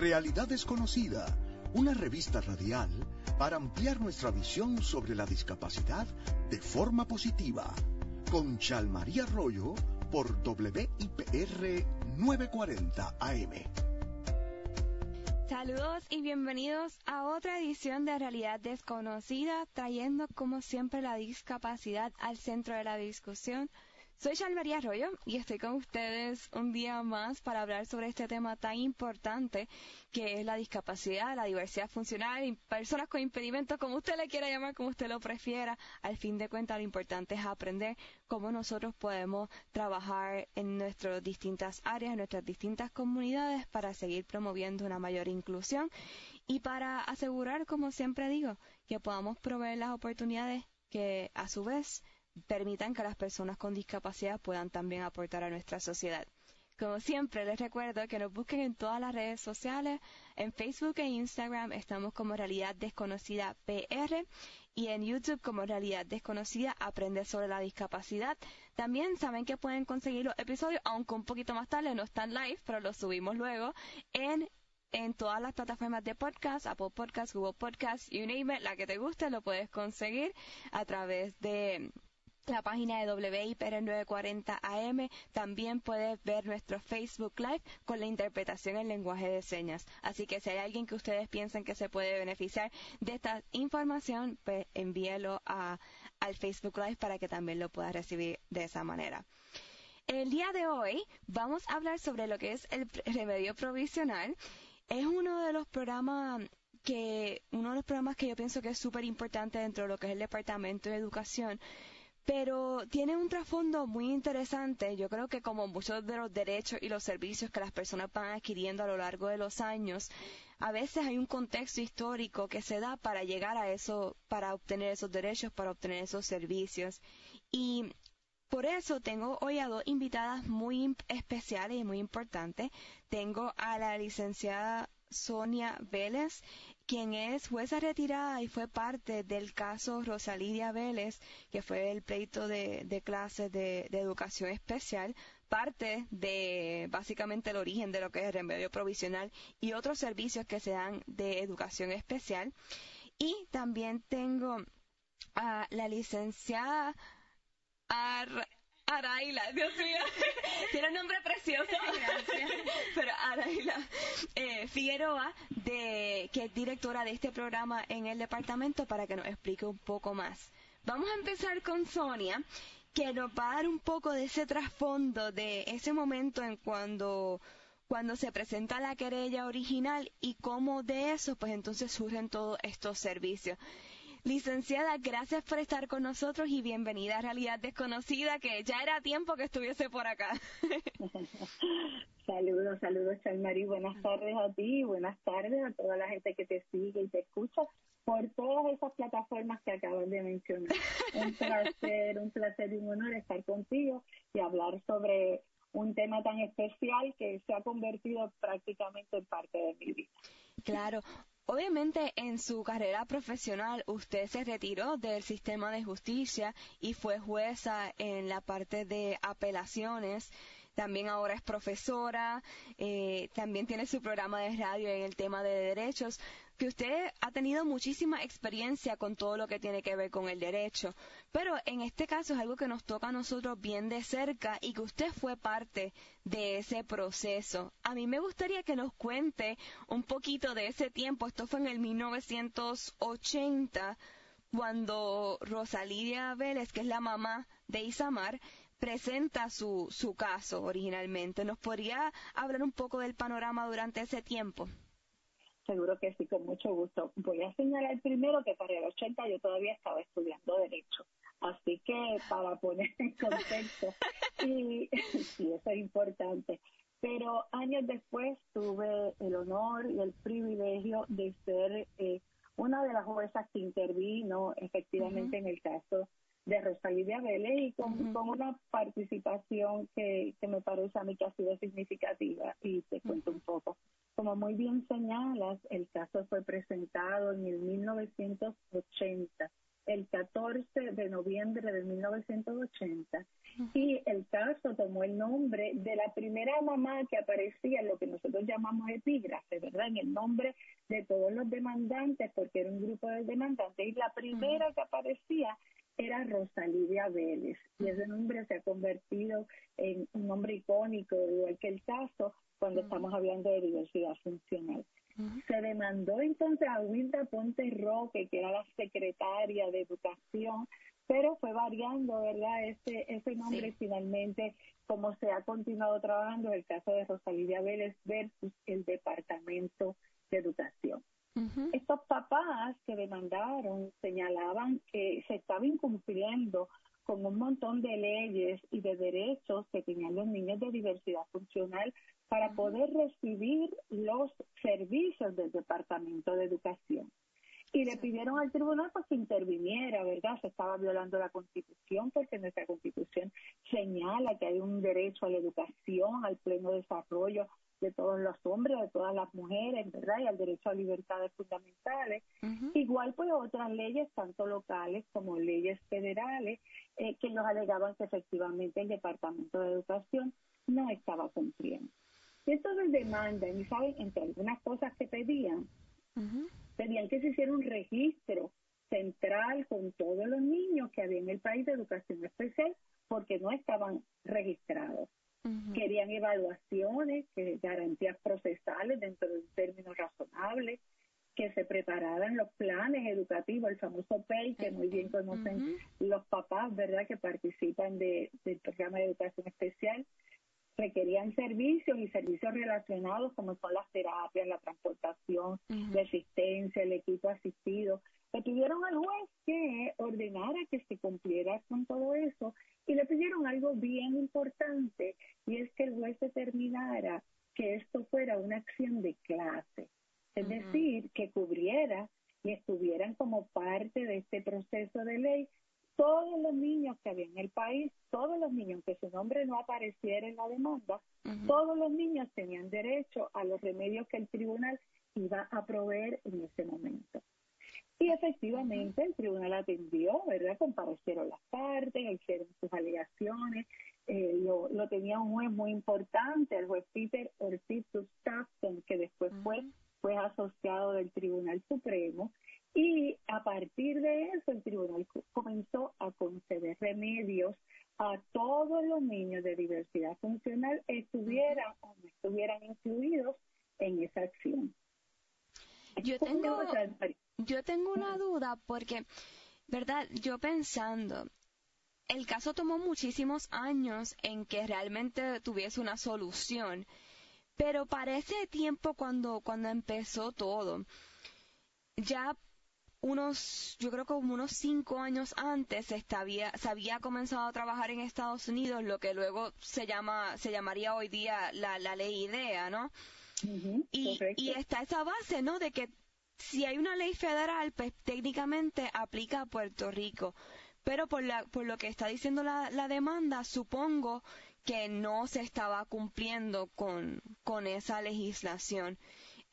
Realidad Desconocida, una revista radial para ampliar nuestra visión sobre la discapacidad de forma positiva. Con Chalmaría Arroyo por WIPR 940 AM. Saludos y bienvenidos a otra edición de Realidad Desconocida, trayendo como siempre la discapacidad al centro de la discusión soy María Arroyo y estoy con ustedes un día más para hablar sobre este tema tan importante que es la discapacidad, la diversidad funcional personas con impedimentos, como usted le quiera llamar, como usted lo prefiera. Al fin de cuentas, lo importante es aprender cómo nosotros podemos trabajar en nuestras distintas áreas, en nuestras distintas comunidades para seguir promoviendo una mayor inclusión y para asegurar, como siempre digo, que podamos proveer las oportunidades que a su vez permitan que las personas con discapacidad puedan también aportar a nuestra sociedad. Como siempre, les recuerdo que nos busquen en todas las redes sociales, en Facebook e Instagram estamos como Realidad Desconocida PR y en YouTube como Realidad Desconocida Aprender sobre la Discapacidad. También saben que pueden conseguir los episodios, aunque un poquito más tarde, no están live, pero los subimos luego en en todas las plataformas de podcast, Apple Podcasts, Google Podcasts, you name it, la que te guste, lo puedes conseguir a través de la página de WIPR 940 AM. También puedes ver nuestro Facebook Live con la interpretación en lenguaje de señas. Así que si hay alguien que ustedes piensen que se puede beneficiar de esta información, pues envíelo a, al Facebook Live para que también lo pueda recibir de esa manera. El día de hoy vamos a hablar sobre lo que es el remedio provisional. Es uno de los programas que, uno de los programas que yo pienso que es súper importante dentro de lo que es el Departamento de Educación, pero tiene un trasfondo muy interesante. Yo creo que como muchos de los derechos y los servicios que las personas van adquiriendo a lo largo de los años, a veces hay un contexto histórico que se da para llegar a eso, para obtener esos derechos, para obtener esos servicios. Y por eso tengo hoy a dos invitadas muy especiales y muy importantes. Tengo a la licenciada Sonia Vélez quien es jueza retirada y fue parte del caso Rosalidia Vélez, que fue el pleito de, clases de, educación especial, parte de básicamente el origen de lo que es el remedio provisional y otros servicios que se dan de educación especial. Y también tengo a la licenciada Araila, Dios mío, tiene un nombre precioso, pero Araila eh, Figueroa, de, que es directora de este programa en el departamento, para que nos explique un poco más. Vamos a empezar con Sonia, que nos va a dar un poco de ese trasfondo, de ese momento en cuando cuando se presenta la querella original y cómo de eso, pues entonces surgen todos estos servicios. Licenciada, gracias por estar con nosotros y bienvenida a Realidad Desconocida, que ya era tiempo que estuviese por acá. saludos, saludos, Chalmari. Buenas tardes a ti y buenas tardes a toda la gente que te sigue y te escucha por todas esas plataformas que acabas de mencionar. Un placer, un placer y un honor estar contigo y hablar sobre un tema tan especial que se ha convertido prácticamente en parte de mi vida. Claro, Obviamente en su carrera profesional usted se retiró del sistema de justicia y fue jueza en la parte de apelaciones. También ahora es profesora, eh, también tiene su programa de radio en el tema de derechos, que usted ha tenido muchísima experiencia con todo lo que tiene que ver con el derecho, pero en este caso es algo que nos toca a nosotros bien de cerca y que usted fue parte de ese proceso. A mí me gustaría que nos cuente un poquito de ese tiempo, esto fue en el 1980, cuando Rosalía Vélez, que es la mamá de Isamar, presenta su, su caso originalmente. ¿Nos podría hablar un poco del panorama durante ese tiempo? Seguro que sí, con mucho gusto. Voy a señalar primero que para el 80 yo todavía estaba estudiando Derecho. Así que para poner en contexto, y sí, eso es importante. Pero años después tuve el honor y el privilegio de ser eh, una de las juezas que intervino efectivamente en el caso de Rosalía Vélez y con, una participación que, que, me parece a mí que ha sido significativa y te cuento un poco. Como muy bien señalas, el caso fue presentado en el 1980, el 14 de noviembre de 1980, y el caso tomó el nombre de la primera mamá que aparecía en lo que nosotros llamamos epígrafe, ¿verdad? En el nombre de todos los demandantes, porque era un grupo de demandantes, y la primera que aparecía era Rosalía Vélez, y ese nombre se ha convertido en un nombre icónico, igual que el caso, cuando estamos hablando de diversidad funcional. Se demandó entonces a Wilda Ponte Roque, que era la secretaria de Educación, pero fue variando, ¿verdad? Ese, ese nombre finalmente, como se ha continuado trabajando el caso de Rosalía Vélez versus el Departamento de Educación. Estos papás que demandaron señalaban que se estaba incumpliendo con un montón de leyes y de derechos que tenían los niños de diversidad funcional para poder recibir los servicios del Departamento de Educación. Y le pidieron al tribunal pues, que interviniera, ¿verdad? Se estaba violando la Constitución porque nuestra Constitución señala que hay un derecho a la educación, al pleno desarrollo de todos los hombres, de todas las mujeres, ¿verdad? Y al derecho a libertades fundamentales. Igual pues otras leyes, tanto locales como leyes federales, eh, que nos alegaban que efectivamente el Departamento de Educación no estaba cumpliendo. Y entonces demandan, y saben, entre algunas cosas que pedían, pedían que se hiciera un registro central con todos los niños que había en el país de educación especial porque no estaban registrados. Querían evaluaciones, que garantías procesales dentro de un término razonable, que se prepararan los planes educativos, el famoso PEI, que muy bien conocen los papás, ¿verdad?, que participan de, del programa de educación especial, requerían servicios y servicios relacionados como son las terapias, la transportación, la asistencia, el equipo asistido. Le pidieron al juez que ordenara que se cumpliera con todo eso y le pidieron algo bien importante y es que el juez determinara que esto fuera una acción de clase, es decir, que cubriera y estuvieran como parte de este proceso de ley todos los niños que había en el país, todos los niños, que su nombre no apareciera en la demanda, todos los niños tenían derecho a los remedios que el tribunal iba a proveer en ese momento. Y efectivamente el tribunal atendió, ¿verdad? Comparecieron las partes, hicieron sus alegaciones, eh, lo, tenía un juez muy importante, el juez Peter Ortiz Stapton, que después fue, fue asociado del Tribunal Supremo, y a partir de eso, el tribunal comenzó a conceder remedios a todos los niños de diversidad funcional, estuvieran o no estuvieran incluidos en esa acción. Yo tengo, yo tengo una duda porque, ¿verdad? Yo pensando, el caso tomó muchísimos años en que realmente tuviese una solución, pero para ese tiempo cuando, cuando empezó todo, ya unos, yo creo que como unos cinco años antes se, había, se había comenzado a trabajar en Estados Unidos lo que luego se llama, se llamaría hoy día la, la ley IDEA, ¿no? y, y está esa base, ¿no? De que si hay una ley federal, pues técnicamente aplica a Puerto Rico. Pero por, la, por lo que está diciendo la, la demanda, supongo que no se estaba cumpliendo con, con esa legislación.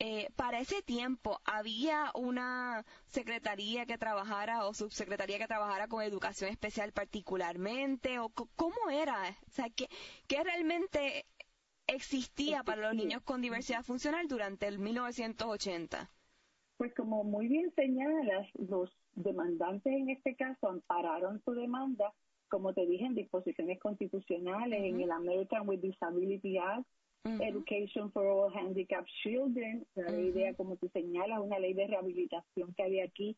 Eh, para ese tiempo había una secretaría que trabajara o subsecretaría que trabajara con educación especial particularmente o cómo era, o sea, ¿qué, qué realmente existía para los niños con diversidad funcional durante el 1980? Pues como muy bien señalas, los demandantes en este caso ampararon su demanda, como te dije, en disposiciones constitucionales, en el American with Disability Act, Education for All Handicapped Children, la idea, como tú señalas, una ley de rehabilitación que había aquí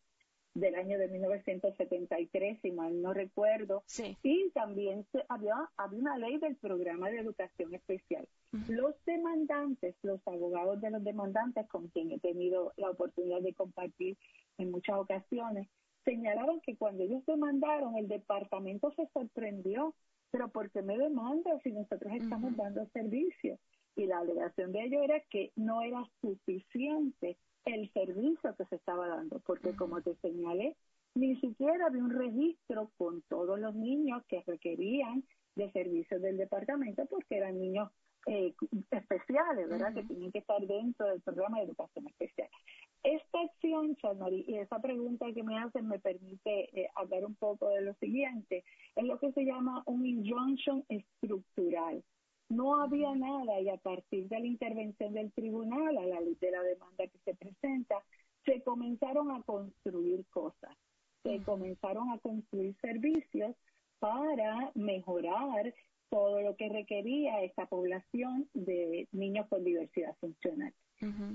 del año de 1973, si mal no recuerdo. Y también había, había una ley del programa de educación especial. Los demandantes, los abogados de los demandantes, con quien he tenido la oportunidad de compartir en muchas ocasiones, señalaban que cuando ellos demandaron, el departamento se sorprendió, pero ¿por qué me demandan si nosotros estamos dando servicio? y la alegación de ellos era que no era suficiente el servicio que se estaba dando, porque como te señalé, ni siquiera había un registro con todos los niños que requerían de servicios del departamento porque eran niños eh, especiales, ¿verdad? Que tienen que estar dentro del programa de educación especial. Esta acción, Chanari, y esa pregunta que me hacen me permite eh, hablar un poco de lo siguiente. es lo que se llama un injunction estructural. No había nada y a partir de la intervención del tribunal, a la luz de la demanda que se presenta, se comenzaron a construir cosas, se comenzaron a construir servicios para mejorar todo lo que requería esta población de niños con diversidad funcional.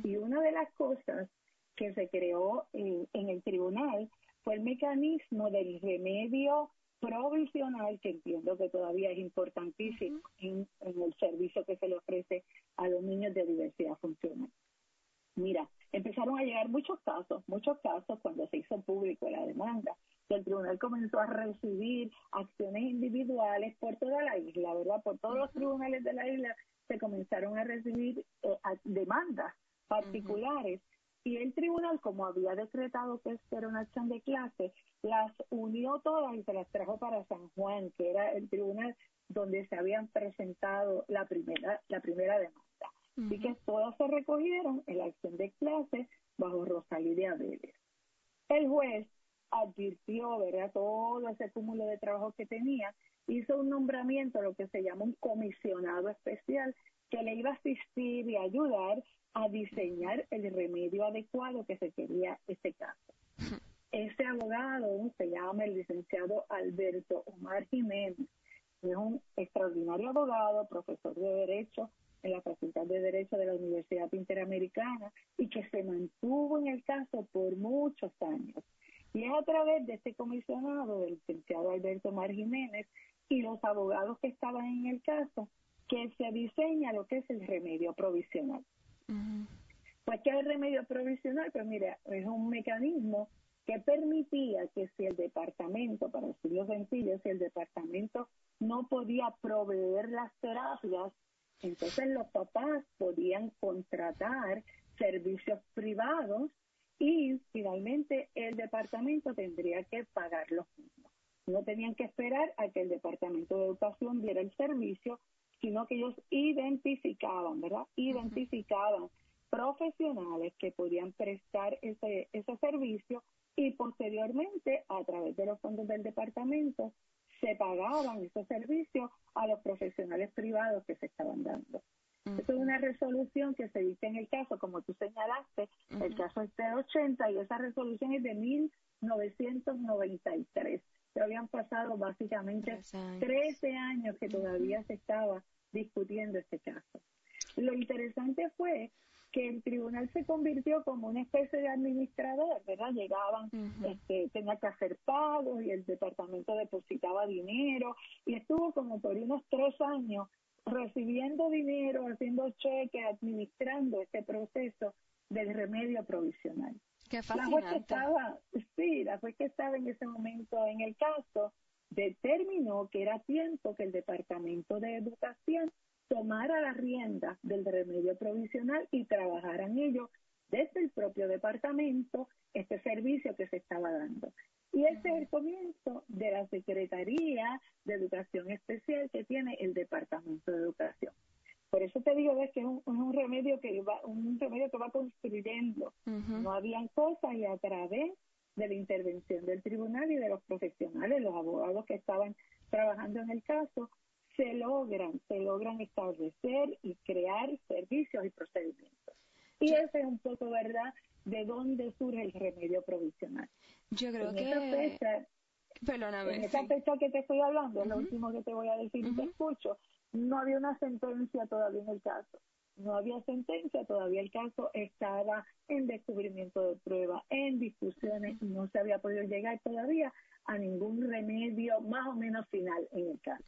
Y una de las cosas que se creó en, el tribunal fue el mecanismo del remedio provisional, que entiendo que todavía es importantísimo en, el servicio que se le ofrece a los niños de diversidad funcional. Mira, empezaron a llegar muchos casos, muchos casos cuando se hizo público la demanda. El tribunal comenzó a recibir acciones individuales por toda la isla, ¿verdad? Por todos los tribunales de la isla se comenzaron a recibir eh, demandas particulares. Y el tribunal, como había decretado que era una acción de clase, las unió todas y se las trajo para San Juan, que era el tribunal donde se habían presentado la primera, la primera demanda. Así que todas se recogieron en la acción de clase bajo Rosalía Vélez. El juez advirtió, ¿verdad?, todo ese cúmulo de trabajo que tenía, hizo un nombramiento, lo que se llama un comisionado especial, que le iba a asistir y ayudar a diseñar el remedio adecuado que se quería este caso. Este abogado se llama el licenciado Alberto Omar Jiménez. Es un extraordinario abogado, profesor de Derecho en la Facultad de Derecho de la Universidad Interamericana y que se mantuvo en el caso por muchos años. Y es a través de este comisionado, del licenciado Alberto Omar Jiménez y los abogados que estaban en el caso, que se diseña lo que es el remedio provisional. Pues, ¿qué es el remedio provisional? Pues, mira, es un mecanismo que permitía que si el departamento, para decirlo sencillo, si el departamento no podía proveer las terapias, entonces los papás podían contratar servicios privados y finalmente el departamento tendría que pagar los mismos. No tenían que esperar a que el departamento de educación diera el servicio, sino que ellos identificaban, ¿verdad? Identificaban profesionales que podían prestar ese, ese servicio y posteriormente, a través de los fondos del departamento, se pagaban esos servicios a los profesionales privados que se estaban dando. Esto es una resolución que se dice en el caso, como tú señalaste, el caso es de 80 y esa resolución es de 1993. Se habían pasado básicamente 13 años que todavía se estaba discutiendo este caso. Lo interesante fue que el tribunal se convirtió como una especie de administrador, ¿verdad? Llegaban, este, tenía que hacer pagos y el departamento depositaba dinero y estuvo como por unos tres años recibiendo dinero, haciendo cheques, administrando este proceso del remedio provisional. Qué la juez que estaba, sí, la juez que estaba en ese momento en el caso determinó que era tiempo que el Departamento de Educación tomara la rienda del remedio provisional y trabajara en ello desde el propio departamento este servicio que se estaba dando. Y ese es el comienzo de la Secretaría de Educación Especial que tiene el Departamento de Educación. Por eso te digo que es un, remedio que va, un remedio que va construyendo. No habían cosas y a través de la intervención del tribunal y de los profesionales, los abogados que estaban trabajando en el caso, se logran, se logran establecer y crear servicios y procedimientos. Y ese es un poco, ¿verdad?, de dónde surge el remedio provisional. Yo creo en que... Esa fecha, Perdóname. En esa fecha que te estoy hablando, es lo último que te voy a decir y te escucho, no había una sentencia todavía en el caso. No había sentencia, todavía el caso estaba en descubrimiento de prueba, en discusiones, y no se había podido llegar todavía a ningún remedio más o menos final en el caso.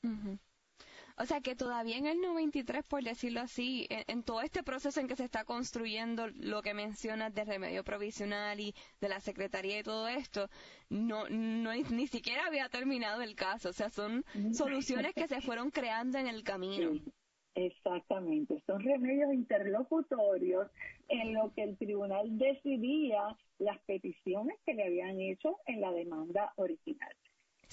O sea que todavía en el 93, por decirlo así, en, todo este proceso en que se está construyendo lo que mencionas de remedio provisional y de la secretaría y todo esto, no, no ni siquiera había terminado el caso. O sea, son soluciones que se fueron creando en el camino. Exactamente, son remedios interlocutorios en lo que el tribunal decidía las peticiones que le habían hecho en la demanda original.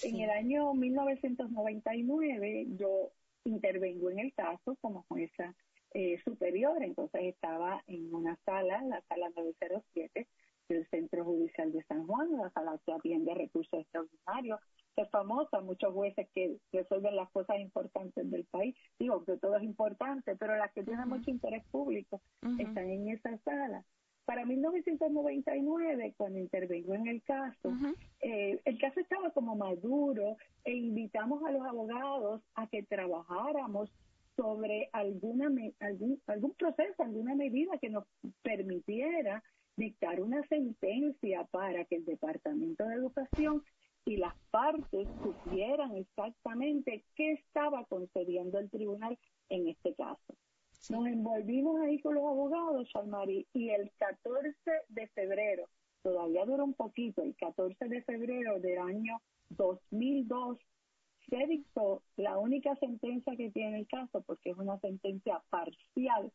En el año 1999 yo intervengo en el caso como jueza eh, superior, entonces estaba en una sala, la sala 907 del Centro Judicial de San Juan, la sala que atiende recursos extraordinarios ser famosa, muchos jueces que resuelven las cosas importantes del país. Digo que todo es importante, pero las que tienen mucho interés público están en esa sala. Para 1999, cuando intervengo en el caso, eh, el caso estaba como maduro e invitamos a los abogados a que trabajáramos sobre alguna algún, algún proceso, alguna medida que nos permitiera dictar una sentencia para que el Departamento de Educación y las partes supieran exactamente qué estaba concediendo el tribunal en este caso. Nos envolvimos ahí con los abogados, Shalmari, y el 14 de febrero, todavía dura un poquito, el 14 de febrero del año 2002, se dictó la única sentencia que tiene el caso, porque es una sentencia parcial,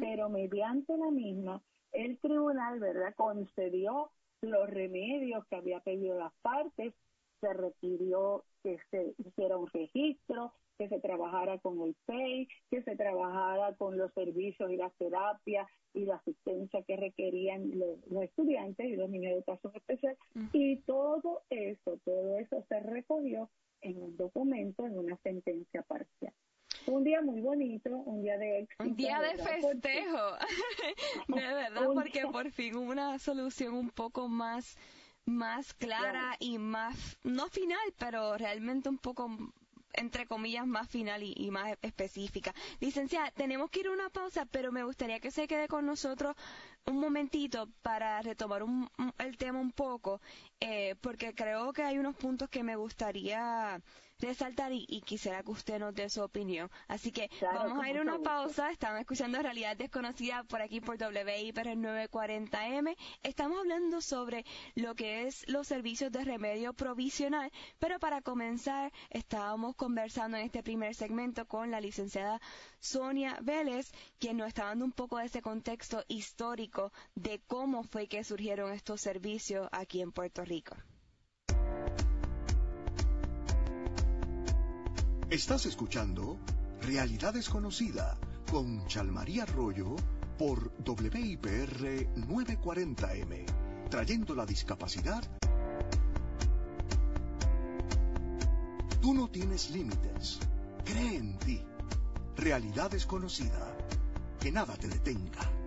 pero mediante la misma, el tribunal, ¿verdad?, concedió los remedios que había pedido las partes, se requirió que se hiciera un registro, que se trabajara con el PEI, que se trabajara con los servicios y las terapias y la asistencia que requerían los, estudiantes y los niños de educación especial. Y todo eso, todo eso se recogió en un documento, en una sentencia parcial. Un día muy bonito, un día de éxito. Un día de festejo, de verdad, porque por fin hubo una solución un poco más más clara y más, no final, pero realmente un poco entre comillas, más final y, más específica. Licenciada, tenemos que ir a una pausa, pero me gustaría que se quede con nosotros un momentito para retomar el tema un poco, eh, porque creo que hay unos puntos que me gustaría resaltar y, quisiera que usted nos dé su opinión. Así que vamos a ir a una pausa. Estamos escuchando Realidad Desconocida por aquí por WIPR 940M. Estamos hablando sobre lo que es los servicios de remedio provisional, pero para comenzar estábamos conversando en este primer segmento con la licenciada Sonia Vélez, quien nos está dando un poco de ese contexto histórico de cómo fue que surgieron estos servicios aquí en Puerto Rico. Estás escuchando Realidad Desconocida con Chalmaría Arroyo por WIPR 940M, trayendo la discapacidad. Tú no tienes límites. Cree en ti. Realidad Desconocida. Que nada te detenga.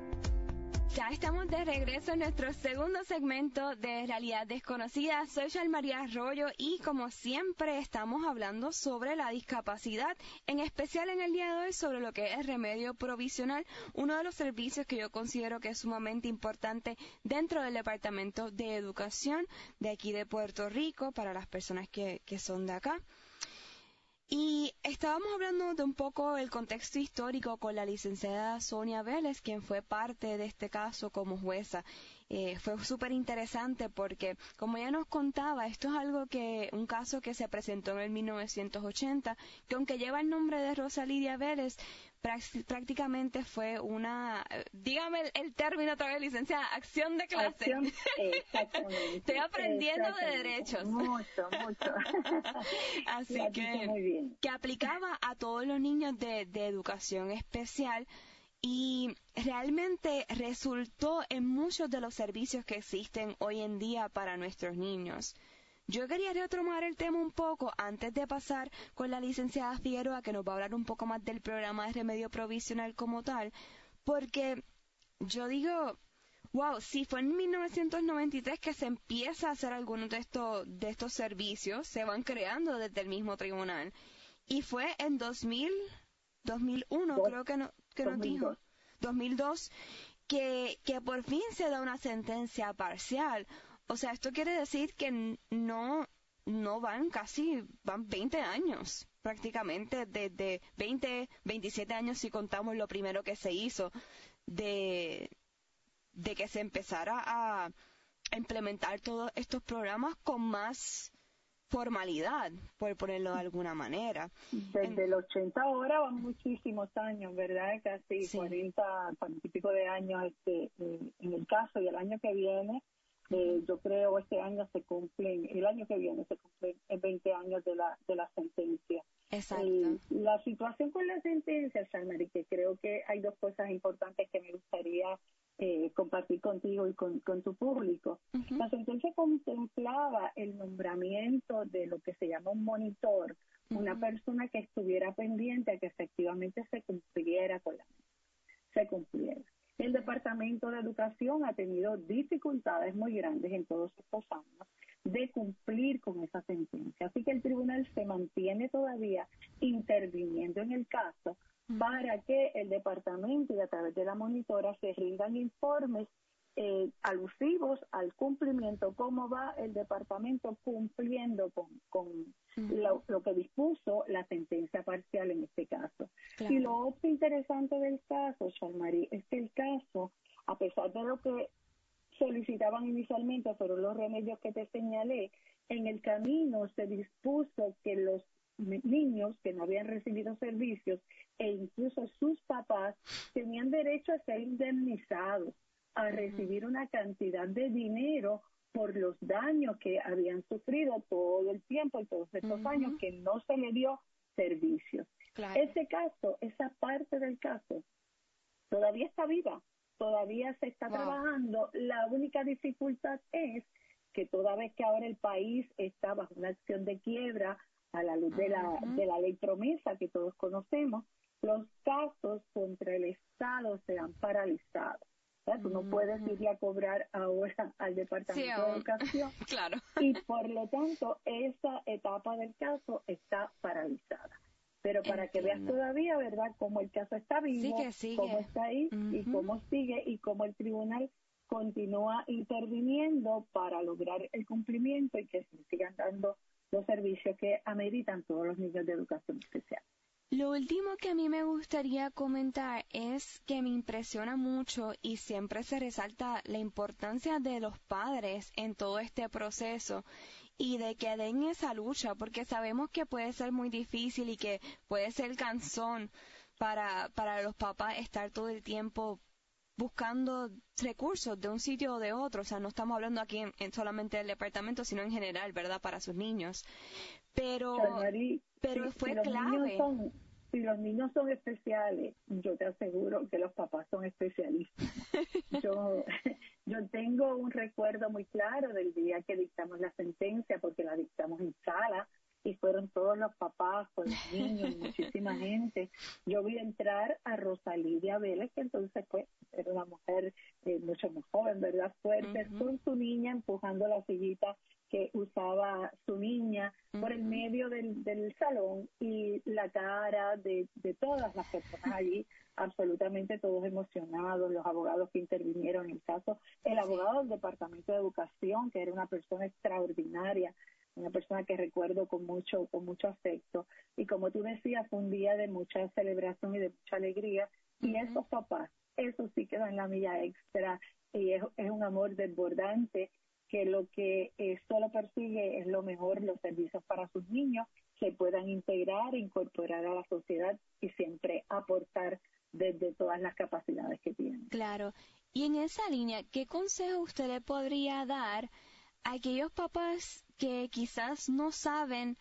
Ya estamos de regreso en nuestro segundo segmento de Realidad Desconocida. Soy María Arroyo y como siempre estamos hablando sobre la discapacidad, en especial en el día de hoy sobre lo que es remedio provisional, uno de los servicios que yo considero que es sumamente importante dentro del Departamento de Educación de aquí de Puerto Rico para las personas que, que son de acá. Y estábamos hablando de un poco el contexto histórico con la licenciada Sonia Vélez, quien fue parte de este caso como jueza. Eh, fue súper interesante porque, como ella nos contaba, esto es algo que, un caso que se presentó en el 1980, que aunque lleva el nombre de Rosa Lidia Vélez, prácticamente fue una, dígame el, término otra vez, licenciada, acción de clase. exactamente. Estoy aprendiendo de derechos. Mucho, mucho. Así que, que aplicaba a todos los niños de, de educación especial y realmente resultó en muchos de los servicios que existen hoy en día para nuestros niños. Yo quería retomar el tema un poco antes de pasar con la licenciada Figueroa, que nos va a hablar un poco más del programa de remedio provisional como tal, porque yo digo, wow, si fue en 1993 que se empieza a hacer algunos de estos, de estos servicios, se van creando desde el mismo tribunal. Y fue en 2000, 2001, creo que, no, que nos dijo, 2002, que, que por fin se da una sentencia parcial. O sea, esto quiere decir que no, no van casi, van 20 años prácticamente, desde 20, 27 años si contamos lo primero que se hizo, de, de que se empezara a implementar todos estos programas con más formalidad, por ponerlo de alguna manera. Desde el 80 ahora van muchísimos años, ¿verdad? Casi 40, 40 y pico de años este, en el caso y el año que viene, eh, yo creo este año se cumplen, el año que viene se cumplen 20 años de la, de la sentencia. Exacto. Eh, la situación con la sentencia, Salmari, que creo que hay dos cosas importantes que me gustaría eh, compartir contigo y con, tu público. La sentencia contemplaba el nombramiento de lo que se llama un monitor, una persona que estuviera pendiente a que efectivamente se cumpliera con la se cumpliera. El Departamento de Educación ha tenido dificultades muy grandes en todos estos años de cumplir con esa sentencia. Así que el tribunal se mantiene todavía interviniendo en el caso para que el departamento y a través de la monitora se rindan informes eh, alusivos al cumplimiento, cómo va el departamento cumpliendo con, lo, que dispuso la sentencia parcial en este caso. Y lo otro interesante del caso, Charmarie, es que el caso, a pesar de lo que solicitaban inicialmente, fueron los remedios que te señalé, en el camino se dispuso que los niños que no habían recibido servicios e incluso sus papás tenían derecho a ser indemnizados a recibir una cantidad de dinero por los daños que habían sufrido todo el tiempo y todos estos años que no se le dio servicio. Ese caso, esa parte del caso, todavía está viva, todavía se está trabajando. La única dificultad es que toda vez que ahora el país está bajo una acción de quiebra a la luz de la, de la ley promesa que todos conocemos, los casos contra el Estado se han paralizado. Tú no puedes irle a cobrar ahora al Departamento de Educación. claro. Y por lo tanto, esa etapa del caso está paralizada. Pero para que veas todavía, ¿verdad?, cómo el caso está vivo, cómo está ahí y cómo sigue y cómo el tribunal continúa interviniendo para lograr el cumplimiento y que se sigan dando los servicios que ameritan todos los niños de educación especial. Lo último que a mí me gustaría comentar es que me impresiona mucho y siempre se resalta la importancia de los padres en todo este proceso y de que den esa lucha, porque sabemos que puede ser muy difícil y que puede ser cansón para, para los papás estar todo el tiempo buscando recursos de un sitio o de otro. O sea, no estamos hablando aquí en, solamente del departamento, sino en general, ¿verdad? Para sus niños. Pero, pero fue clave. si los niños son especiales, yo te aseguro que los papás son especialistas. yo, yo tengo un recuerdo muy claro del día que dictamos la sentencia, porque la dictamos en sala, y fueron todos los papás con los niños, muchísima gente. Yo vi entrar a Rosalía Vélez, que entonces fue, era una mujer eh, mucho más joven, ¿verdad? Fuerte, con su niña empujando la sillita que usaba su niña por el medio del, del salón y la cara de, de todas las personas allí, absolutamente todos emocionados, los abogados que intervinieron en el caso, el abogado del Departamento de Educación, que era una persona extraordinaria, una persona que recuerdo con mucho, con mucho afecto. Y como tú decías, fue un día de mucha celebración y de mucha alegría. Y esos papás, eso sí que dan la milla extra y es, es un amor desbordante que lo que eh, solo persigue es lo mejor, los servicios para sus niños, que puedan integrar, incorporar a la sociedad y siempre aportar desde todas las capacidades que tienen. Claro. Y en esa línea, ¿qué consejo usted le podría dar a aquellos papás que quizás no saben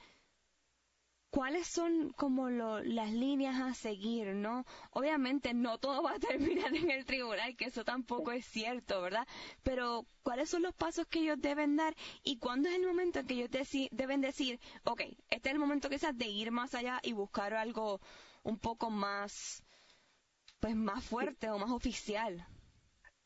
cuáles son como las líneas a seguir, ¿no? Obviamente no todo va a terminar en el tribunal, que eso tampoco es cierto, ¿verdad? Pero cuáles son los pasos que ellos deben dar y cuándo es el momento en que ellos deben decir, ok, este es el momento quizás de ir más allá y buscar algo un poco más, pues más fuerte o más oficial.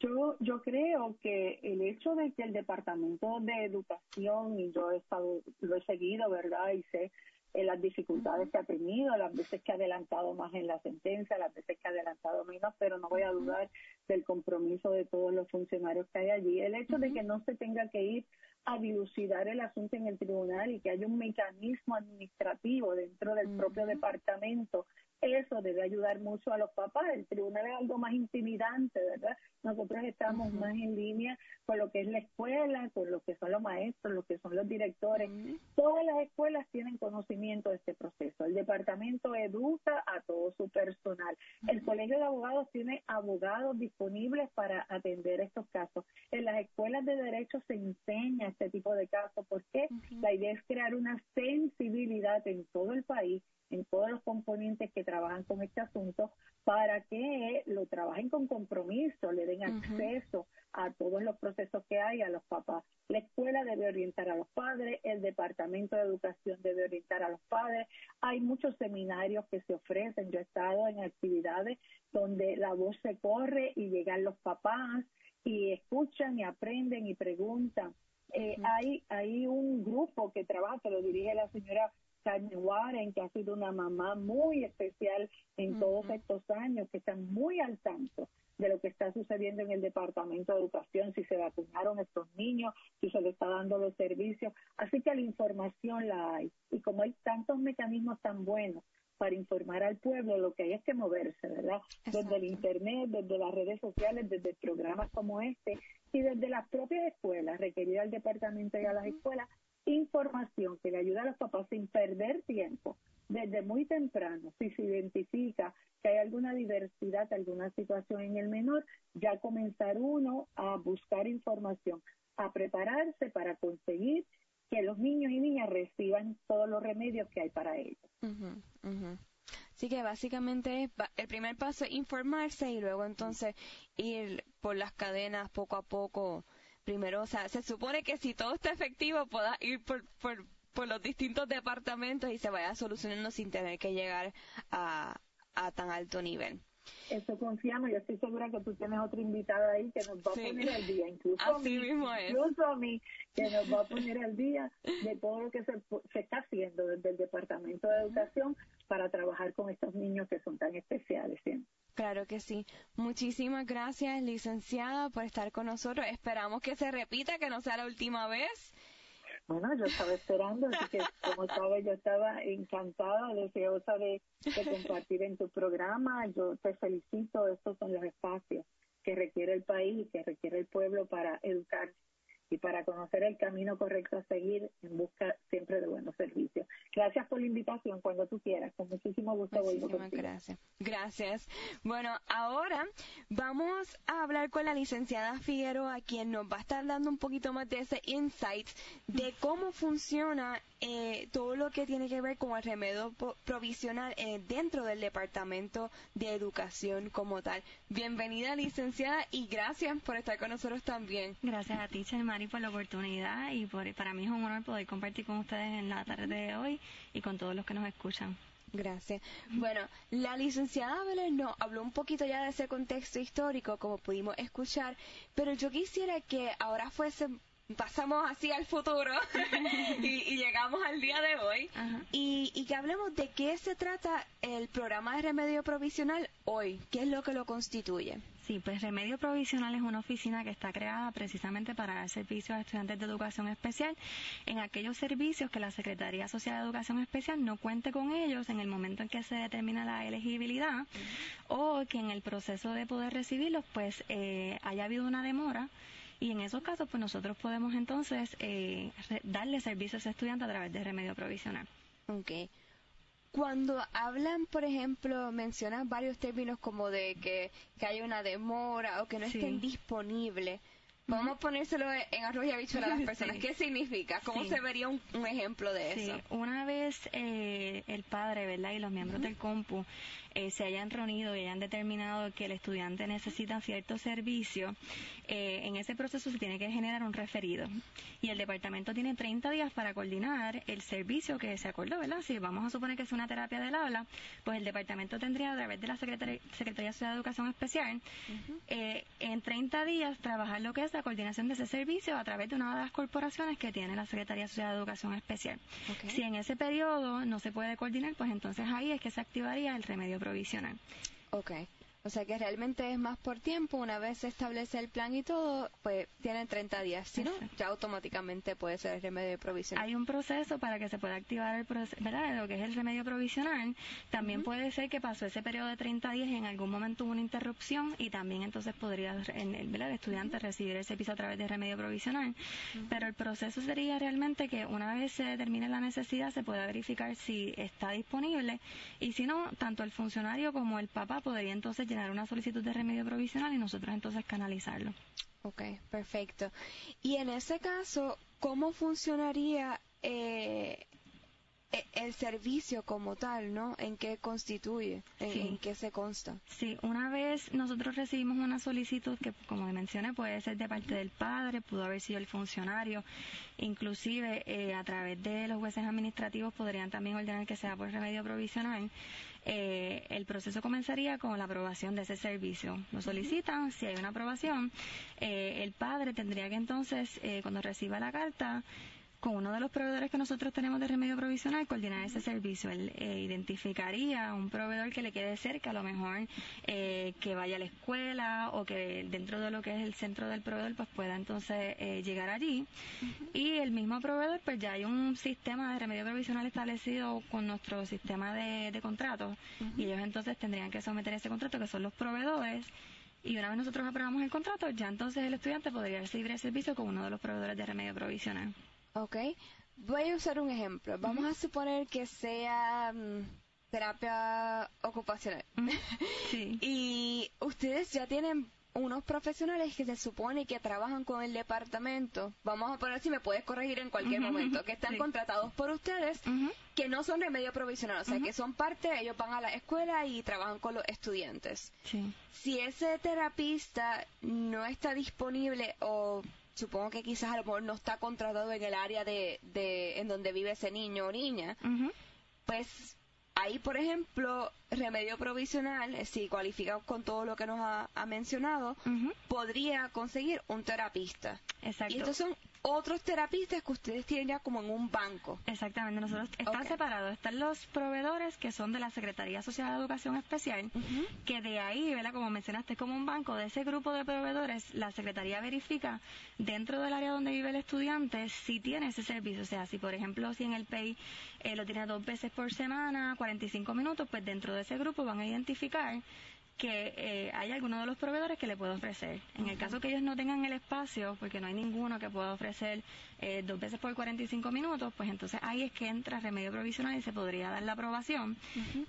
Yo, yo creo que el hecho de que el Departamento de Educación, y yo he estado, lo he seguido, ¿verdad? Y sé eh, las dificultades que ha tenido, las veces que ha adelantado más en la sentencia, las veces que ha adelantado menos, pero no voy a dudar del compromiso de todos los funcionarios que hay allí. El hecho de que no se tenga que ir a dilucidar el asunto en el tribunal y que haya un mecanismo administrativo dentro del propio departamento eso debe ayudar mucho a los papás. El tribunal es algo más intimidante, ¿verdad? Nosotros estamos más en línea con lo que es la escuela, con lo que son los maestros, lo que son los directores. Todas las escuelas tienen conocimiento de este proceso. El departamento educa a todo su personal. El colegio de abogados tiene abogados disponibles para atender estos casos. En las escuelas de derecho se enseña este tipo de casos porque la idea es crear una sensibilidad en todo el país en todos los componentes que trabajan con este asunto para que lo trabajen con compromiso, le den acceso a todos los procesos que hay a los papás. La escuela debe orientar a los padres, el departamento de educación debe orientar a los padres. Hay muchos seminarios que se ofrecen. Yo he estado en actividades donde la voz se corre y llegan los papás y escuchan y aprenden y preguntan. Eh, hay, hay un grupo que trabaja, que lo dirige la señora Carmen Warren, que ha sido una mamá muy especial en todos estos años, que están muy al tanto de lo que está sucediendo en el Departamento de Educación, si se vacunaron estos niños, si se les está dando los servicios. Así que la información la hay. Y como hay tantos mecanismos tan buenos para informar al pueblo, lo que hay es que moverse, ¿verdad? Desde el Internet, desde las redes sociales, desde programas como este y desde las propias escuelas, requerir al departamento y a las escuelas información que le ayuda a los papás sin perder tiempo desde muy temprano, si se identifica que hay alguna diversidad, alguna situación en el menor, ya comenzar uno a buscar información, a prepararse para conseguir que los niños y niñas reciban todos los remedios que hay para ellos. Así que básicamente el primer paso es informarse y luego entonces ir por las cadenas poco a poco primero, o sea, se supone que si todo está efectivo pueda ir por, por, por los distintos departamentos y se vaya solucionando sin tener que llegar a, a tan alto nivel. Eso confiamos, yo estoy segura que tú tienes otra invitada ahí que nos va a poner al día, incluso a mí, incluso a mí, que nos va a poner al día de todo lo que se, se está haciendo desde el Departamento de Educación para trabajar con estos niños que son tan especiales siempre. Claro que sí. Muchísimas gracias, licenciada, por estar con nosotros. Esperamos que se repita, que no sea la última vez. Bueno, yo estaba esperando, así que como sabes, yo estaba encantada, deseosa de, de compartir en tu programa. Yo te felicito, estos son los espacios que requiere el país que requiere el pueblo para educarse y para conocer el camino correcto a seguir en busca siempre de buenos servicios. Gracias por la invitación cuando tú quieras. Con muchísimo gusto Muchísimas gracias. Gracias. Bueno, ahora vamos a hablar con la licenciada Figueroa, quien nos va a estar dando un poquito más de ese insight de cómo funciona eh, todo lo que tiene que ver con el remedio provisional eh, dentro del Departamento de Educación como tal. Bienvenida, licenciada, y gracias por estar con nosotros también. Gracias a ti, Mari, por la oportunidad y por, para mí es un honor poder compartir con ustedes en la tarde de hoy y con todos los que nos escuchan. Gracias. Bueno, la licenciada Belén nos habló un poquito ya de ese contexto histórico, como pudimos escuchar, pero yo quisiera que ahora fuese pasamos así al futuro y, llegamos al día de hoy. Y, y, que hablemos de qué se trata el programa de remedio provisional hoy, qué es lo que lo constituye. Sí, pues Remedio Provisional es una oficina que está creada precisamente para dar servicios a estudiantes de educación especial en aquellos servicios que la Secretaría Social de Educación Especial no cuente con ellos en el momento en que se determina la elegibilidad o que en el proceso de poder recibirlos pues eh, haya habido una demora y en esos casos, pues nosotros podemos entonces eh, darle servicios a estudiantes a través de remedio provisional. Okay. Cuando hablan, por ejemplo, mencionan varios términos como de que, que hay una demora o que no estén disponibles. Vamos a ponérselo en arroz y habichuela a las personas. ¿Qué significa? ¿Cómo se vería un, ejemplo de eso? Una vez eh, el padre, ¿verdad? Y los miembros del compu eh, se hayan reunido y hayan determinado que el estudiante necesita cierto servicio, eh, en ese proceso se tiene que generar un referido. Y el departamento tiene 30 días para coordinar el servicio que se acordó, ¿verdad? Si vamos a suponer que es una terapia del aula, pues el departamento tendría a través de la Secretaría, Secretaría de Educación Especial, eh, en 30 días trabajar lo que es la coordinación de ese servicio a través de una de las corporaciones que tiene la Secretaría de Educación Especial. Si en ese periodo no se puede coordinar, pues entonces ahí es que se activaría el remedio provisional. Ok. O sea que realmente es más por tiempo, una vez se establece el plan y todo, pues tienen 30 días, si no, ya automáticamente puede ser el remedio provisional. Hay un proceso para que se pueda activar el proceso, ¿verdad? Lo que es el remedio provisional. También puede ser que pasó ese periodo de 30 días y en algún momento hubo una interrupción y también entonces podría el, estudiante recibir ese piso a través del remedio provisional. Pero el proceso sería realmente que una vez se determine la necesidad se pueda verificar si está disponible y si no, tanto el funcionario como el papá podría entonces dar una solicitud de remedio provisional y nosotros entonces canalizarlo. Ok, perfecto. Y en ese caso, ¿cómo funcionaría eh, e, el servicio como tal, ¿no? ¿En qué constituye? ¿En, qué se consta? Sí, una vez nosotros recibimos una solicitud que, como mencioné, puede ser de parte del padre, pudo haber sido el funcionario, inclusive eh, a través de los jueces administrativos podrían también ordenar que sea por remedio provisional. Eh, el proceso comenzaría con la aprobación de ese servicio. Lo solicitan, si hay una aprobación, eh, el padre tendría que entonces, eh, cuando reciba la carta, con uno de los proveedores que nosotros tenemos de remedio provisional, coordinar ese servicio. Él eh, identificaría un proveedor que le quede cerca, a lo mejor eh, que vaya a la escuela o que dentro de lo que es el centro del proveedor, pues pueda entonces eh, llegar allí. Y el mismo proveedor, pues ya hay un sistema de remedio provisional establecido con nuestro sistema de, de contratos y ellos entonces tendrían que someter ese contrato, que son los proveedores. Y una vez nosotros aprobamos el contrato, ya entonces el estudiante podría recibir el servicio con uno de los proveedores de remedio provisional. Ok. Voy a usar un ejemplo. Vamos a suponer que sea mm, terapia ocupacional. Sí. y ustedes ya tienen unos profesionales que se supone que trabajan con el departamento, vamos a poner si me puedes corregir en cualquier momento, que están contratados por ustedes, que no son remedio provisional, o sea, que son parte, ellos van a la escuela y trabajan con los estudiantes. Sí. Si ese terapista no está disponible o supongo que quizás a lo mejor no está contratado en el área de, de en donde vive ese niño o niña, pues ahí, por ejemplo, remedio provisional, eh, si cualifica con todo lo que nos ha, mencionado, podría conseguir un terapista. Exacto. Y estos son otros terapistas que ustedes tienen ya como en un banco. Exactamente, nosotros están separados. Están los proveedores que son de la Secretaría Social de Educación Especial, que de ahí, ¿verdad? Como mencionaste, como un banco de ese grupo de proveedores, la Secretaría verifica dentro del área donde vive el estudiante si tiene ese servicio. O sea, si por ejemplo, si en el PEI eh, lo tiene dos veces por semana, 45 minutos, pues dentro de ese grupo van a identificar que eh, hay alguno de los proveedores que le pueda ofrecer. En el caso que ellos no tengan el espacio, porque no hay ninguno que pueda ofrecer eh, dos veces por 45 minutos, pues entonces ahí es que entra remedio provisional y se podría dar la aprobación.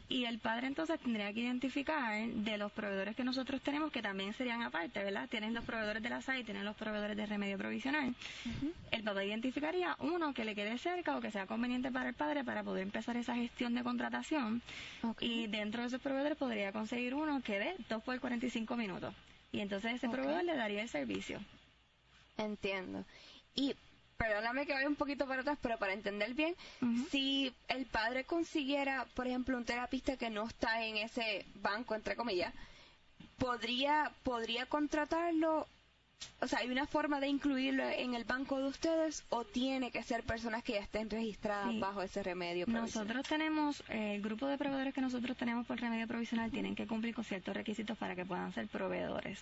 Y el padre entonces tendría que identificar de los proveedores que nosotros tenemos, que también serían aparte, ¿verdad? Tienen los proveedores de la SAI, tienen los proveedores de remedio provisional. El papá identificaría uno que le quede cerca o que sea conveniente para el padre para poder empezar esa gestión de contratación. Y dentro de esos proveedores podría conseguir uno que dé 2 por 45 minutos. Y entonces ese proveedor le daría el servicio. Entiendo. Y perdóname que vaya un poquito para atrás, pero para entender bien, si el padre consiguiera, por ejemplo, un terapista que no está en ese banco, entre comillas, podría, podría contratarlo o sea, ¿hay una forma de incluirlo en el banco de ustedes o tiene que ser personas que ya estén registradas bajo ese remedio provisional? Nosotros tenemos, eh, el grupo de proveedores que nosotros tenemos por remedio provisional tienen que cumplir con ciertos requisitos para que puedan ser proveedores.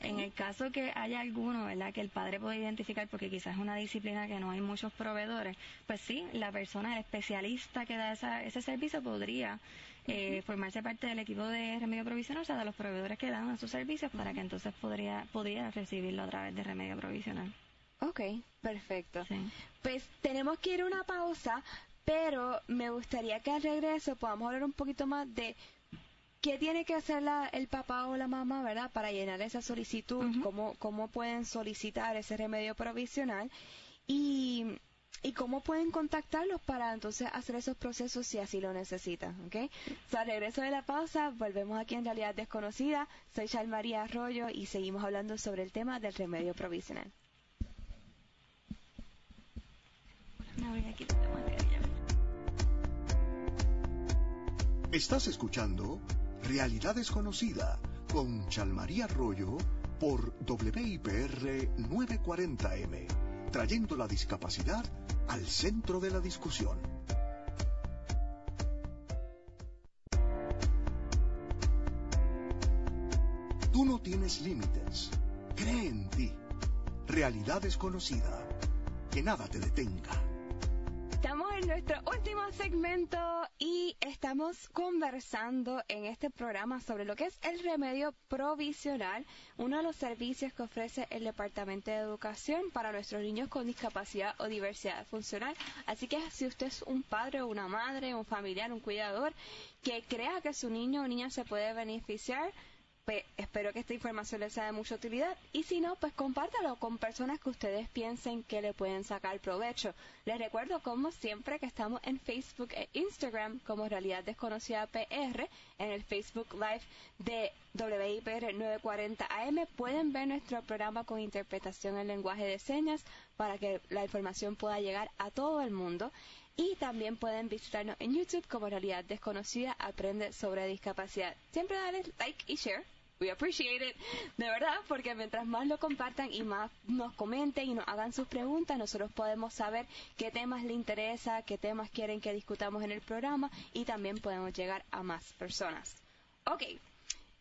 En el caso que haya alguno, ¿verdad? Que el padre pueda identificar, porque quizás es una disciplina que no hay muchos proveedores, pues sí, la persona, el especialista que da ese servicio podría eh, formarse parte del equipo de remedio provisional, o sea, de los proveedores que dan sus servicios para que entonces podría, pudiera recibirlo a través de remedio provisional. Ok, perfecto. Pues tenemos que ir a una pausa, pero me gustaría que al regreso podamos hablar un poquito más de qué tiene que hacer el papá o la mamá, ¿verdad? Para llenar esa solicitud, cómo, cómo pueden solicitar ese remedio provisional y y cómo pueden contactarlos para entonces hacer esos procesos si así lo necesitan, ¿ok? O sea, regreso de la pausa, volvemos aquí en Realidad Desconocida, soy Chal María Arroyo y seguimos hablando sobre el tema del remedio provisional. Estás escuchando Realidad Desconocida con Chalmaría Arroyo por WIPR 940M, trayendo la discapacidad al centro de la discusión. Tú no tienes límites. Cree en ti. Realidad desconocida. Que nada te detenga nuestro último segmento y estamos conversando en este programa sobre lo que es el remedio provisional, uno de los servicios que ofrece el Departamento de Educación para nuestros niños con discapacidad o diversidad funcional. Así que si usted es un padre o una madre, un familiar, un cuidador que crea que su niño o niña se puede beneficiar, espero que esta información les sea de mucha utilidad y si no, pues compártalo con personas que ustedes piensen que le pueden sacar provecho. Les recuerdo, como siempre, que estamos en Facebook e Instagram como Realidad Desconocida PR, en el Facebook Live de WIPR 940 AM. Pueden ver nuestro programa con interpretación en lenguaje de señas para que la información pueda llegar a todo el mundo. Y también pueden visitarnos en YouTube como Realidad Desconocida Aprende sobre Discapacidad. Siempre dale like y share we appreciate it, de verdad, porque mientras más lo compartan y más nos comenten y nos hagan sus preguntas, nosotros podemos saber qué temas les interesa, qué temas quieren que discutamos en el programa y también podemos llegar a más personas. Ok,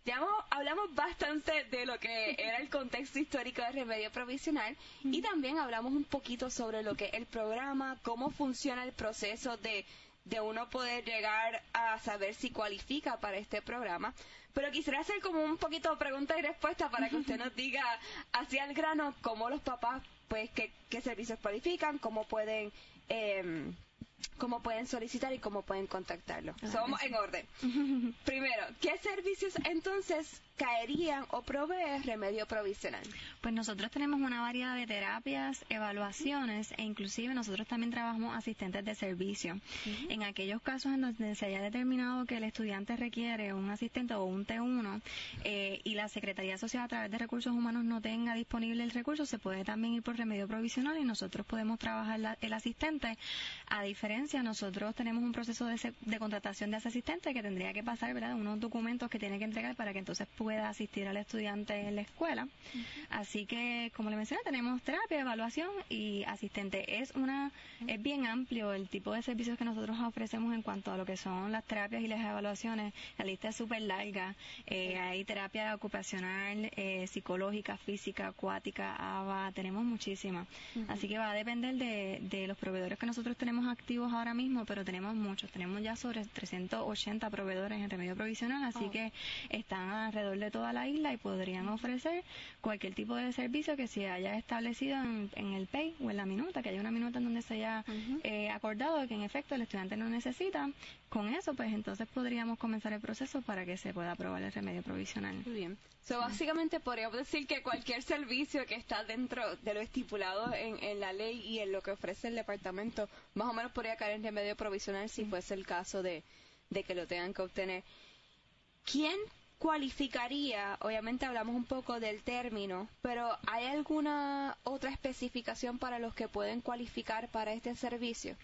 ya hablamos bastante de lo que era el contexto histórico de Remedio Provisional y también hablamos un poquito sobre lo que es el programa, cómo funciona el proceso de, de uno poder llegar a saber si cualifica para este programa. Pero quisiera hacer como un poquito de pregunta y respuesta para que usted nos diga hacia el grano cómo los papás, pues, qué, qué servicios cualifican, cómo pueden... Eh, cómo pueden solicitar y cómo pueden contactarlo. Somos en orden. Primero, ¿qué servicios entonces caerían o provee remedio provisional? Pues nosotros tenemos una variedad de terapias, evaluaciones e inclusive nosotros también trabajamos asistentes de servicio. En aquellos casos en donde se haya determinado que el estudiante requiere un asistente o un T1 eh, y la Secretaría Social a través de Recursos Humanos no tenga disponible el recurso, se puede también ir por remedio provisional y nosotros podemos trabajar el asistente. A diferencia, nosotros tenemos un proceso de, de contratación de ese asistente que tendría que pasar ¿verdad? unos documentos que tiene que entregar para que entonces pueda asistir al estudiante en la escuela. Así que, como le mencioné, tenemos terapia, evaluación y asistente. Es una, es bien amplio el tipo de servicios que nosotros ofrecemos en cuanto a lo que son las terapias y las evaluaciones. La lista es súper larga. Eh, hay terapia ocupacional, eh, psicológica, física, acuática, ABA, tenemos muchísimas. Así que va a depender de, de los proveedores que nosotros tenemos activos ahora mismo, pero tenemos muchos. Tenemos ya sobre 380 proveedores en remedio provisional, así oh. que están alrededor de toda la isla y podrían ofrecer cualquier tipo de servicio que se haya establecido en, el PEI o en la minuta, que haya una minuta en donde se haya eh, acordado que en efecto el estudiante no necesita. Con eso, pues entonces podríamos comenzar el proceso para que se pueda aprobar el remedio provisional. Muy bien. So, básicamente podríamos decir que cualquier servicio que está dentro de lo estipulado en, la ley y en lo que ofrece el departamento, más o menos podría caer en remedio provisional si fuese el caso de, de que lo tengan que obtener. ¿Quién cualificaría, obviamente hablamos un poco del término, pero ¿hay alguna otra especificación para los que pueden cualificar para este servicio?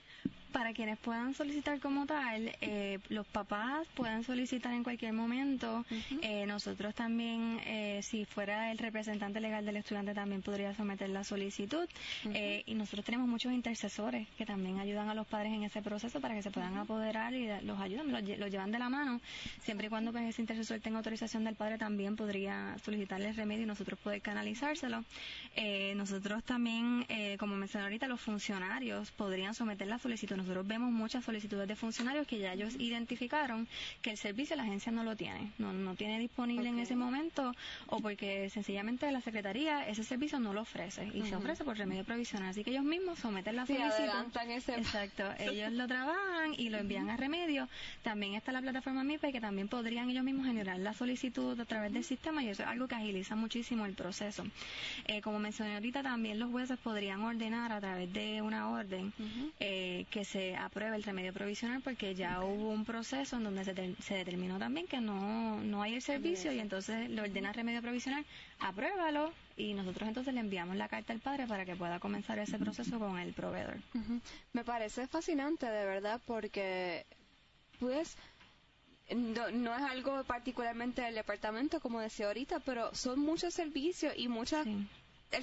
Para quienes puedan solicitar como tal, eh, los papás pueden solicitar en cualquier momento. Eh, nosotros también, eh, si fuera el representante legal del estudiante, también podría someter la solicitud. y nosotros tenemos muchos intercesores que también ayudan a los padres en ese proceso para que se puedan apoderar y los ayudan, los, llevan de la mano. Siempre y cuando pues, ese intercesor tenga autorización del padre, también podría solicitarle remedio y nosotros poder canalizárselo. nosotros también, como mencioné ahorita, los funcionarios podrían someter la solicitud nosotros vemos muchas solicitudes de funcionarios que ya ellos identificaron que el servicio la agencia no lo tiene, no, no tiene disponible en ese momento o porque sencillamente la Secretaría ese servicio no lo ofrece y se ofrece por remedio provisional. Así que ellos mismos someten la solicitud. Ese... Exacto, ellos lo trabajan y lo envían a remedio. También está la plataforma MIPE que también podrían ellos mismos generar la solicitud a través del sistema y eso es algo que agiliza muchísimo el proceso. Eh, como mencioné ahorita, también los jueces podrían ordenar a través de una orden eh, que se apruebe el remedio provisional porque ya hubo un proceso en donde se, determinó también que no, no hay el servicio y entonces le ordena remedio provisional, apruébalo y nosotros entonces le enviamos la carta al padre para que pueda comenzar ese proceso con el proveedor. Me parece fascinante de verdad porque pues no, no, es algo particularmente del departamento, como decía ahorita, pero son muchos servicios y muchas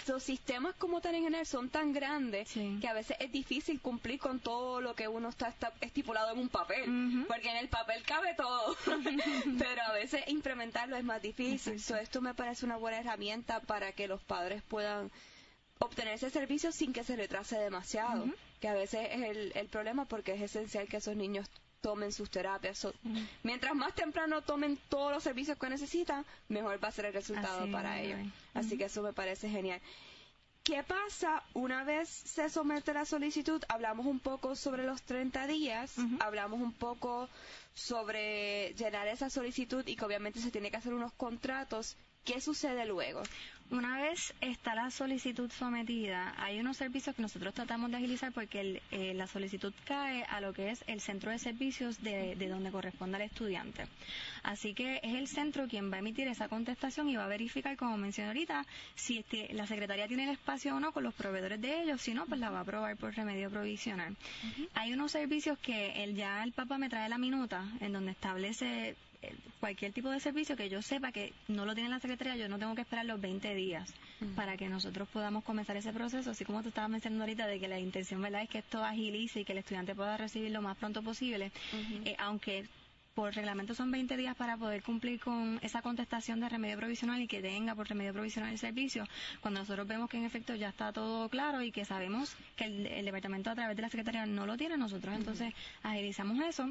los sistemas como tal en general son tan grandes que a veces es difícil cumplir con todo lo que uno está, estipulado en un papel, porque en el papel cabe todo, pero a veces implementarlo es más difícil. esto me parece una buena herramienta para que los padres puedan obtener ese servicio sin que se retrase demasiado, que a veces es el, el problema porque es esencial que esos niños tomen sus terapias. Mientras más temprano tomen todos los servicios que necesitan, mejor va a ser el resultado para ellos. Así que eso me parece genial. ¿Qué pasa una vez se somete la solicitud? Hablamos un poco sobre los 30 días, hablamos un poco sobre llenar esa solicitud y que obviamente se tiene que hacer unos contratos. ¿Qué sucede luego? Una vez está la solicitud sometida, hay unos servicios que nosotros tratamos de agilizar porque eh, la solicitud cae a lo que es el centro de servicios de, donde corresponde al estudiante. Así que es el centro quien va a emitir esa contestación y va a verificar, como mencioné ahorita, si este, la secretaría tiene el espacio o no con los proveedores de ellos, si no, pues la va a aprobar por remedio provisional. Hay unos servicios que el, ya el Papa me trae la minuta en donde establece cualquier tipo de servicio que yo sepa que no lo tiene la Secretaría, yo no tengo que esperar los 20 días para que nosotros podamos comenzar ese proceso, así como tú estabas mencionando ahorita de que la intención verdad es que esto agilice y que el estudiante pueda recibir lo más pronto posible, eh, aunque por reglamento son 20 días para poder cumplir con esa contestación de remedio provisional y que tenga por remedio provisional el servicio. Cuando nosotros vemos que en efecto ya está todo claro y que sabemos que el, departamento a través de la Secretaría no lo tiene, nosotros entonces agilizamos eso.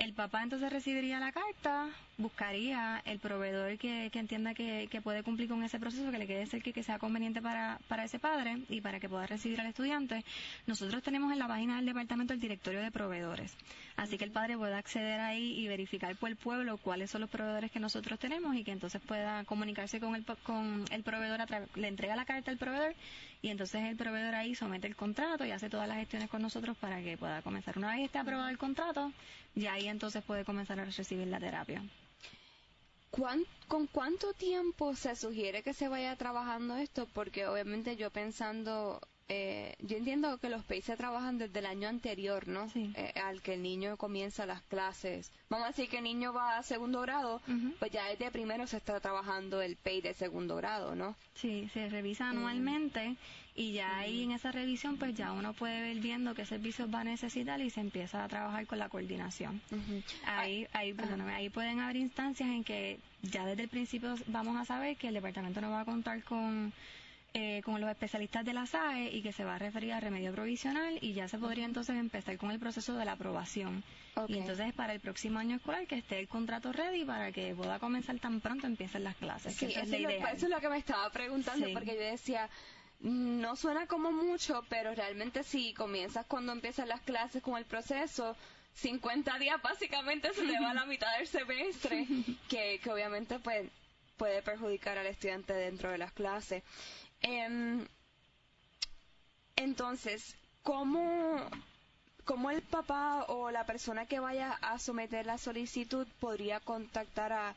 El papá entonces recibiría la carta, buscaría el proveedor que, entienda que, puede cumplir con ese proceso, que le quede cerca que sea conveniente para, ese padre y para que pueda recibir al estudiante. Nosotros tenemos en la página del departamento el directorio de proveedores. Así que el padre puede acceder ahí y verificar por el pueblo cuáles son los proveedores que nosotros tenemos y que entonces pueda comunicarse con el, con el proveedor, a le entrega la carta al proveedor y entonces el proveedor ahí somete el contrato y hace todas las gestiones con nosotros para que pueda comenzar. Una vez esté aprobado el contrato, ya ahí entonces puede comenzar a recibir la terapia. ¿Con cuánto tiempo se sugiere que se vaya trabajando esto? Porque obviamente yo pensando, eh, yo entiendo que los PACE se trabajan desde el año anterior, ¿no? Eh, al que el niño comienza las clases. Vamos a decir que el niño va a segundo grado, pues ya desde primero se está trabajando el PACE de segundo grado, ¿no? Sí, se revisa eh, anualmente y ya ahí en esa revisión pues ya uno puede ver viendo qué servicios va a necesitar y se empieza a trabajar con la coordinación. Ahí, ahí, ahí pueden haber instancias en que ya desde el principio vamos a saber que el departamento no va a contar con eh, con los especialistas de la SAE y que se va a referir a remedio provisional y ya se podría entonces empezar con el proceso de la aprobación. Y entonces para el próximo año escolar que esté el contrato ready para que pueda comenzar tan pronto empiecen las clases. Sí, eso, es lo, eso, es lo, que me estaba preguntando porque yo decía, no suena como mucho, pero realmente si comienzas cuando empiezan las clases con el proceso, 50 días básicamente se te va a la mitad del semestre, que, que obviamente pues, puede perjudicar al estudiante dentro de las clases. Em, entonces, ¿cómo, ¿cómo el papá o la persona que vaya a someter la solicitud podría contactar a,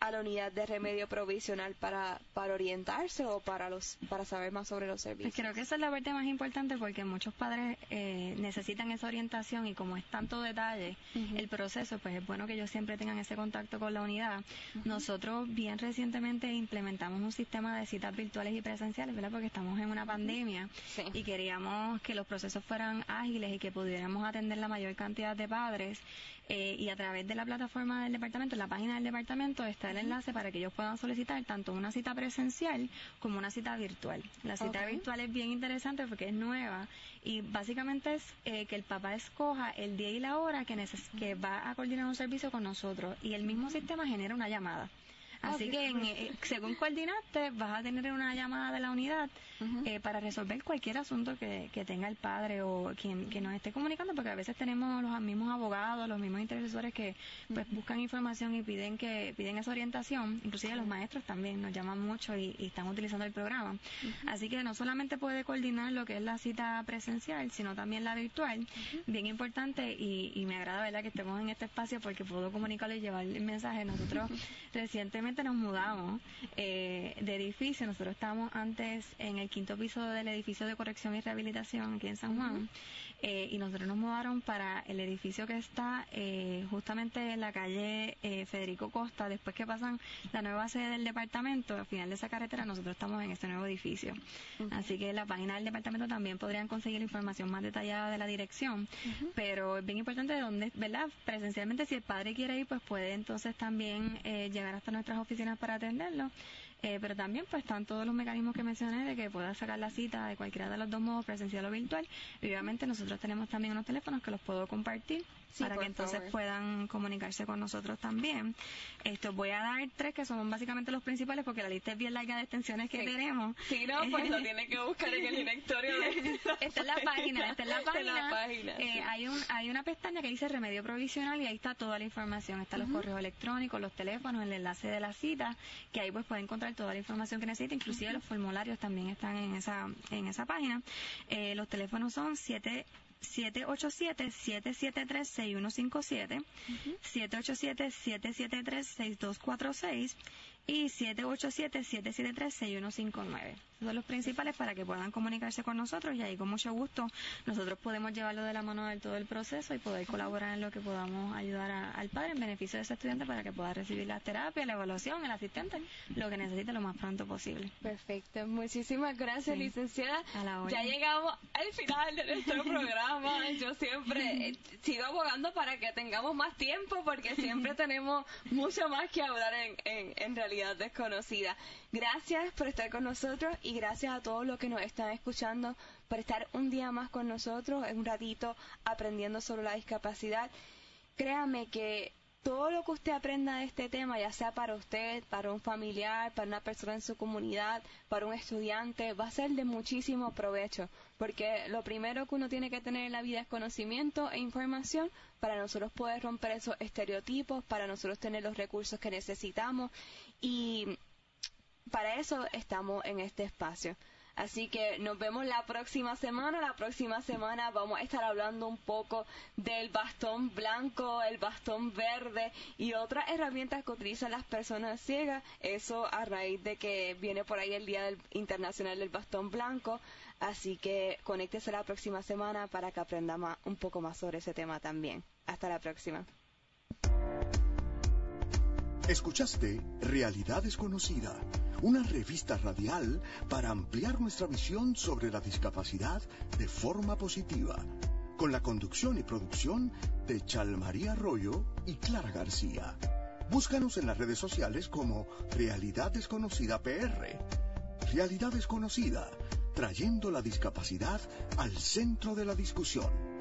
a la unidad de remedio provisional para, para orientarse o para los para saber más sobre los servicios. Creo que esa es la parte más importante porque muchos padres eh, necesitan esa orientación y como es tanto detalle el proceso, pues es bueno que ellos siempre tengan ese contacto con la unidad. Nosotros bien recientemente implementamos un sistema de citas virtuales y presenciales, ¿verdad? Porque estamos en una pandemia y queríamos que los procesos fueran ágiles y que pudiéramos atender la mayor cantidad de padres eh, y a través de la plataforma del departamento, en la página del departamento está el enlace para que ellos puedan solicitar tanto una cita presencial como una cita virtual. La cita virtual es bien interesante porque es nueva y básicamente es eh, que el papá escoja el día y la hora que, que va a coordinar un servicio con nosotros y el mismo sistema genera una llamada. Así que eh, según coordinaste, vas a tener una llamada de la unidad eh, para resolver cualquier asunto que, tenga el padre o quien, que nos esté comunicando, porque a veces tenemos los mismos abogados, los mismos intercesores que pues buscan información y piden que piden esa orientación, inclusive los maestros también nos llaman mucho y, están utilizando el programa. Así que no solamente puede coordinar lo que es la cita presencial, sino también la virtual, bien importante y, me agrada verdad que estemos en este espacio porque puedo comunicarle y llevar el mensaje. Nosotros recientemente nos mudamos eh, de edificio. Nosotros estábamos antes en el quinto piso del edificio de corrección y rehabilitación aquí en San Juan. Eh, y nosotros nos mudaron para el edificio que está eh, justamente en la calle Federico Costa. Después que pasan la nueva sede del departamento, al final de esa carretera, nosotros estamos en este nuevo edificio. Así que en la página del departamento también podrían conseguir información más detallada de la dirección. Pero es bien importante de dónde, ¿verdad? Presencialmente, si el padre quiere ir, pues puede entonces también llegar hasta nuestras oficinas para atenderlo. Eh, pero también pues están todos los mecanismos que mencioné de que pueda sacar la cita de cualquiera de los dos modos, presencial o virtual. Y obviamente nosotros tenemos también unos teléfonos que los puedo compartir para que entonces puedan comunicarse con nosotros también. Esto voy a dar tres que son básicamente los principales porque la lista es bien larga de extensiones que tenemos. Sí, no, pues lo tiene que buscar en el directorio. De... esta es la página, esta es la página. Eh, hay, un, hay una pestaña que dice remedio provisional y ahí está toda la información. Están los correos electrónicos, los teléfonos, el enlace de la cita, que ahí pues puede encontrar toda la información que necesita, inclusive los formularios también están en esa, en esa página. Eh, los teléfonos son 7 787-773-6157, 787-773-6246 y 787-773-6159 son los principales para que puedan comunicarse con nosotros y ahí con mucho gusto nosotros podemos llevarlo de la mano de todo el proceso y poder colaborar en lo que podamos ayudar al padre en beneficio de ese estudiante para que pueda recibir la terapia, la evaluación, el asistente, lo que necesite lo más pronto posible. Perfecto, muchísimas gracias licenciada. Ya llegamos al final de nuestro programa. Yo siempre eh, sigo abogando para que tengamos más tiempo porque siempre tenemos mucho más que hablar en, en, en realidad desconocida. Gracias por estar con nosotros y gracias a todos los que nos están escuchando por estar un día más con nosotros, un ratito aprendiendo sobre la discapacidad. Créame que todo lo que usted aprenda de este tema, ya sea para usted, para un familiar, para una persona en su comunidad, para un estudiante, va a ser de muchísimo provecho, porque lo primero que uno tiene que tener en la vida es conocimiento e información para nosotros poder romper esos estereotipos, para nosotros tener los recursos que necesitamos y para eso estamos en este espacio. Así que nos vemos la próxima semana. La próxima semana vamos a estar hablando un poco del bastón blanco, el bastón verde y otras herramientas que utilizan las personas ciegas. Eso a raíz de que viene por ahí el Día Internacional del Bastón Blanco. Así que conéctese la próxima semana para que aprendamos un poco más sobre ese tema también. Hasta la próxima. Escuchaste Realidad Desconocida una revista radial para ampliar nuestra visión sobre la discapacidad de forma positiva, con la conducción y producción de Chalmaría Arroyo y Clara García. Búscanos en las redes sociales como Realidad Desconocida PR. Realidad Desconocida, trayendo la discapacidad al centro de la discusión.